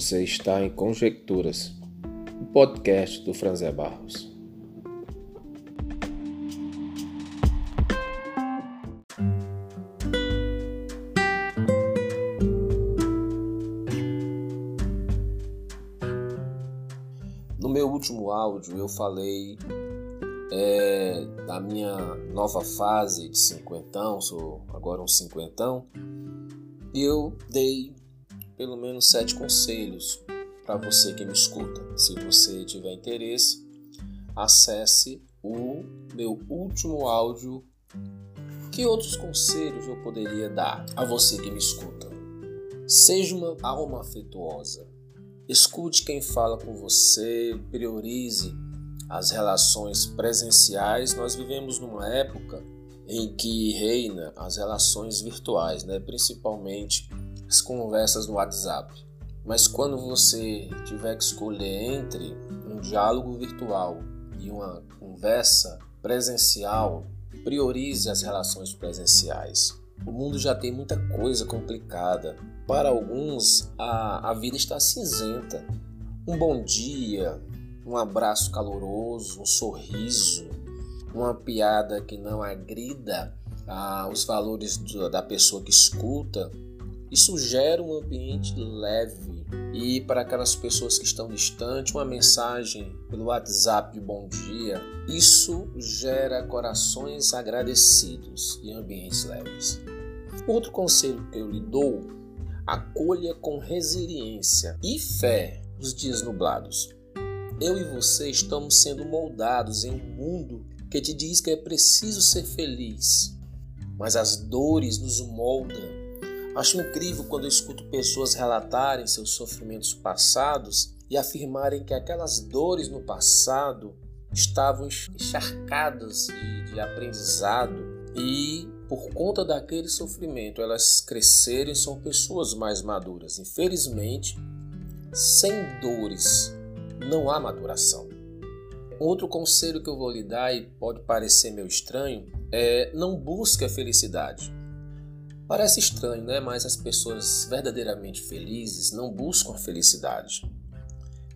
Você está em Conjecturas, o podcast do Franzé Barros. No meu último áudio eu falei é, da minha nova fase de cinquentão, sou agora um cinquentão, e eu dei pelo menos sete conselhos para você que me escuta. Se você tiver interesse, acesse o meu último áudio. Que outros conselhos eu poderia dar a você que me escuta? Seja uma alma afetuosa. Escute quem fala com você, priorize as relações presenciais. Nós vivemos numa época em que reina as relações virtuais, né? principalmente as conversas no WhatsApp. Mas quando você tiver que escolher entre um diálogo virtual e uma conversa presencial, priorize as relações presenciais. O mundo já tem muita coisa complicada. Para alguns, a, a vida está cinzenta. Um bom dia, um abraço caloroso, um sorriso, uma piada que não agrida ah, os valores da pessoa que escuta isso gera um ambiente leve e para aquelas pessoas que estão distantes, uma mensagem pelo WhatsApp de bom dia, isso gera corações agradecidos e ambientes leves. Outro conselho que eu lhe dou, acolha com resiliência e fé os dias nublados. Eu e você estamos sendo moldados em um mundo que te diz que é preciso ser feliz, mas as dores nos moldam Acho incrível quando eu escuto pessoas relatarem seus sofrimentos passados e afirmarem que aquelas dores no passado estavam encharcadas de, de aprendizado e por conta daquele sofrimento elas cresceram e são pessoas mais maduras. Infelizmente, sem dores não há maduração. Outro conselho que eu vou lhe dar e pode parecer meio estranho é não busque a felicidade. Parece estranho, né? Mas as pessoas verdadeiramente felizes não buscam a felicidade.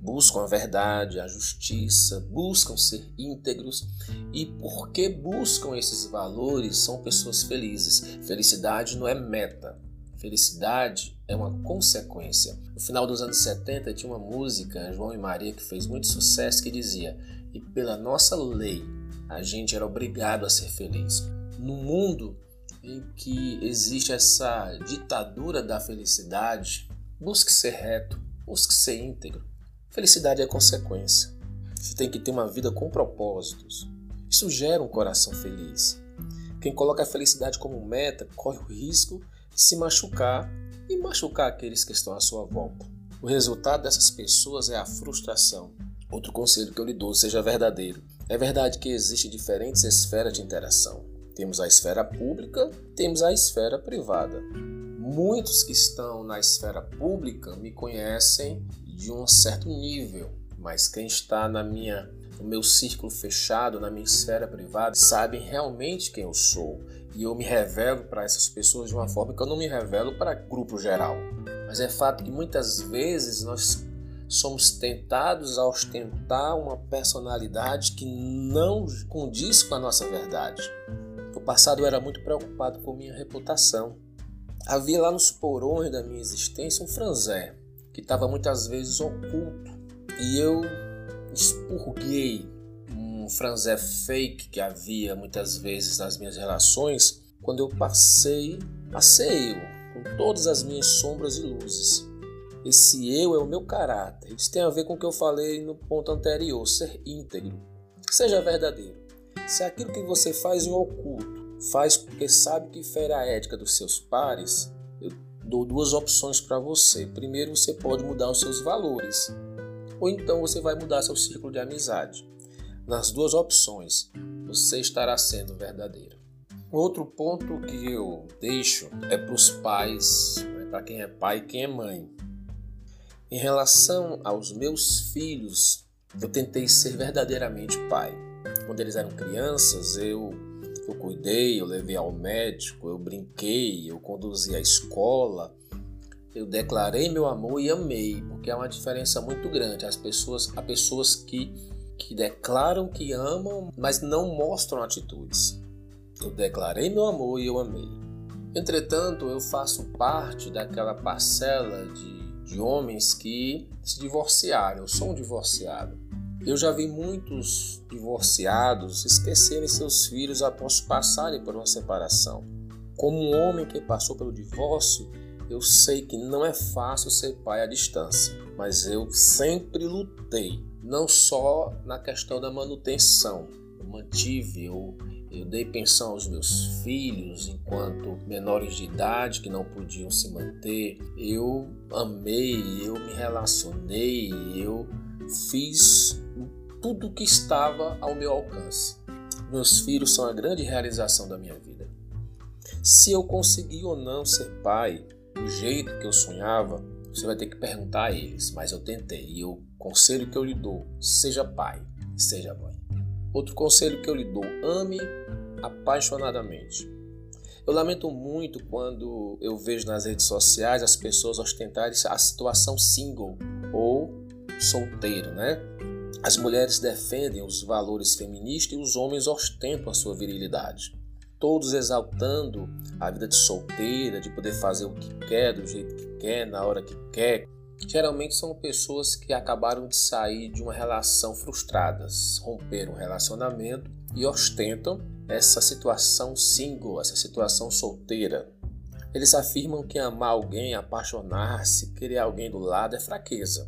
Buscam a verdade, a justiça, buscam ser íntegros e porque buscam esses valores são pessoas felizes. Felicidade não é meta, Felicidade é uma consequência. No final dos anos 70 tinha uma música, João e Maria, que fez muito sucesso, que dizia: E pela nossa lei, a gente era obrigado a ser feliz. No mundo em que existe essa ditadura da felicidade, busque ser reto, busque ser íntegro. Felicidade é consequência. Você tem que ter uma vida com propósitos. Isso gera um coração feliz. Quem coloca a felicidade como meta corre o risco de se machucar e machucar aqueles que estão à sua volta. O resultado dessas pessoas é a frustração. Outro conselho que eu lhe dou seja verdadeiro. É verdade que existem diferentes esferas de interação. Temos a esfera pública, temos a esfera privada. Muitos que estão na esfera pública me conhecem de um certo nível, mas quem está na minha no meu círculo fechado, na minha esfera privada, sabem realmente quem eu sou. E eu me revelo para essas pessoas de uma forma que eu não me revelo para grupo geral. Mas é fato que muitas vezes nós somos tentados a ostentar uma personalidade que não condiz com a nossa verdade. No passado eu era muito preocupado com minha reputação. Havia lá nos porões da minha existência um franzé que estava muitas vezes oculto e eu expurguei um franzé fake que havia muitas vezes nas minhas relações quando eu passei a ser eu, com todas as minhas sombras e luzes. Esse eu é o meu caráter. Isso tem a ver com o que eu falei no ponto anterior, ser íntegro. Seja verdadeiro. Se aquilo que você faz em oculto faz porque sabe que fere a ética dos seus pares, eu dou duas opções para você. Primeiro, você pode mudar os seus valores, ou então você vai mudar seu círculo de amizade. Nas duas opções, você estará sendo verdadeiro. Outro ponto que eu deixo é para os pais, né, para quem é pai e quem é mãe. Em relação aos meus filhos, eu tentei ser verdadeiramente pai quando eles eram crianças, eu, eu cuidei, eu levei ao médico, eu brinquei, eu conduzi à escola, Eu declarei meu amor e amei, porque há uma diferença muito grande. As pessoas, há pessoas que, que declaram que amam, mas não mostram atitudes. Eu declarei meu amor e eu amei. Entretanto, eu faço parte daquela parcela de, de homens que se divorciaram. Eu sou um divorciado. Eu já vi muitos divorciados esquecerem seus filhos após passarem por uma separação. Como um homem que passou pelo divórcio, eu sei que não é fácil ser pai à distância, mas eu sempre lutei, não só na questão da manutenção. Eu mantive, eu, eu dei pensão aos meus filhos enquanto menores de idade que não podiam se manter. Eu amei, eu me relacionei, eu fiz tudo o que estava ao meu alcance. Meus filhos são a grande realização da minha vida. Se eu consegui ou não ser pai do jeito que eu sonhava, você vai ter que perguntar a eles, mas eu tentei. E o conselho que eu lhe dou, seja pai, seja mãe. Outro conselho que eu lhe dou, ame apaixonadamente. Eu lamento muito quando eu vejo nas redes sociais as pessoas ostentarem a situação single ou solteiro, né? As mulheres defendem os valores feministas e os homens ostentam a sua virilidade. Todos exaltando a vida de solteira, de poder fazer o que quer, do jeito que quer, na hora que quer. Geralmente são pessoas que acabaram de sair de uma relação frustradas, romperam um relacionamento e ostentam essa situação single, essa situação solteira. Eles afirmam que amar alguém, apaixonar-se, querer alguém do lado é fraqueza.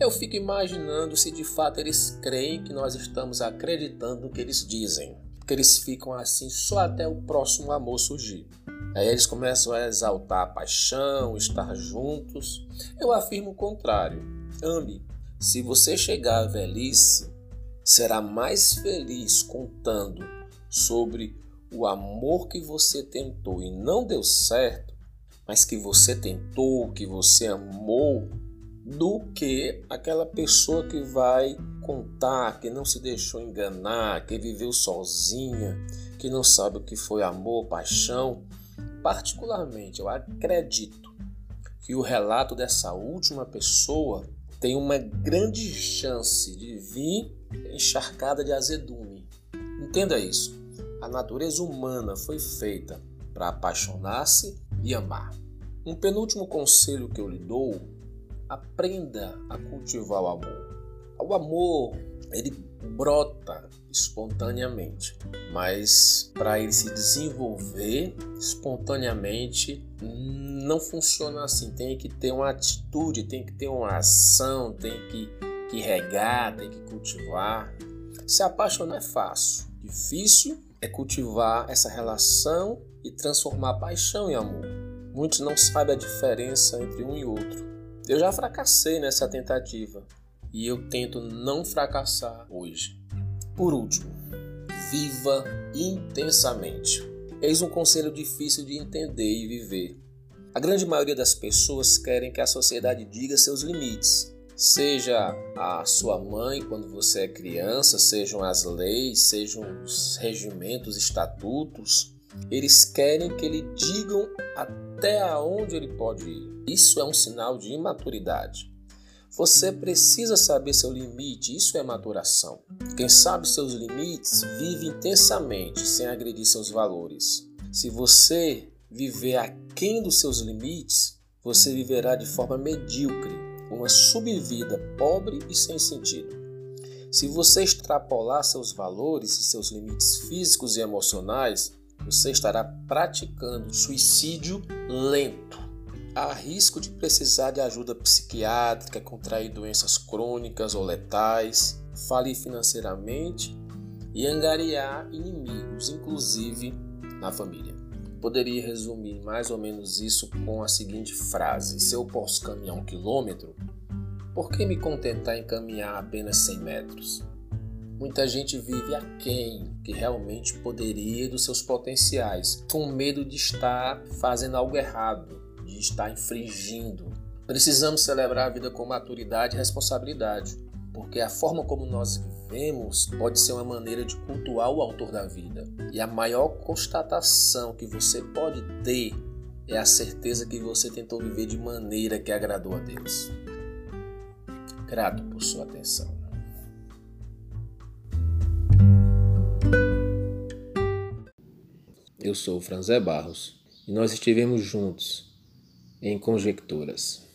Eu fico imaginando se de fato eles creem que nós estamos acreditando no que eles dizem. Que eles ficam assim só até o próximo amor surgir. Aí eles começam a exaltar a paixão, estar juntos. Eu afirmo o contrário. Ame. Se você chegar à velhice, será mais feliz contando sobre o amor que você tentou e não deu certo, mas que você tentou, que você amou do que aquela pessoa que vai contar, que não se deixou enganar, que viveu sozinha, que não sabe o que foi amor, paixão. Particularmente, eu acredito que o relato dessa última pessoa tem uma grande chance de vir encharcada de azedume. Entenda isso. A natureza humana foi feita para apaixonar-se e amar. Um penúltimo conselho que eu lhe dou aprenda a cultivar o amor. O amor, ele brota espontaneamente, mas para ele se desenvolver espontaneamente não funciona assim. Tem que ter uma atitude, tem que ter uma ação, tem que, que regar, tem que cultivar. Se apaixonar é fácil, difícil é cultivar essa relação e transformar paixão em amor. Muitos não sabem a diferença entre um e outro. Eu já fracassei nessa tentativa e eu tento não fracassar hoje. Por último, viva intensamente. Eis um conselho difícil de entender e viver. A grande maioria das pessoas querem que a sociedade diga seus limites. Seja a sua mãe quando você é criança, sejam as leis, sejam os regimentos, estatutos, eles querem que ele digam até aonde ele pode ir. Isso é um sinal de imaturidade. Você precisa saber seu limite, isso é maturação. Quem sabe seus limites vive intensamente sem agredir seus valores. Se você viver aquém dos seus limites, você viverá de forma medíocre, uma subvida pobre e sem sentido. Se você extrapolar seus valores e seus limites físicos e emocionais, você estará praticando suicídio lento há risco de precisar de ajuda psiquiátrica, contrair doenças crônicas ou letais, falir financeiramente e angariar inimigos, inclusive na família. Poderia resumir mais ou menos isso com a seguinte frase: Se eu posso caminhar um quilômetro, por que me contentar em caminhar apenas 100 metros? Muita gente vive aquém que realmente poderia dos seus potenciais, com medo de estar fazendo algo errado, de estar infringindo. Precisamos celebrar a vida com maturidade e responsabilidade, porque a forma como nós vivemos pode ser uma maneira de cultuar o autor da vida. E a maior constatação que você pode ter é a certeza que você tentou viver de maneira que agradou a Deus. Grato por sua atenção. Eu sou o Franzé Barros e nós estivemos juntos em Conjecturas.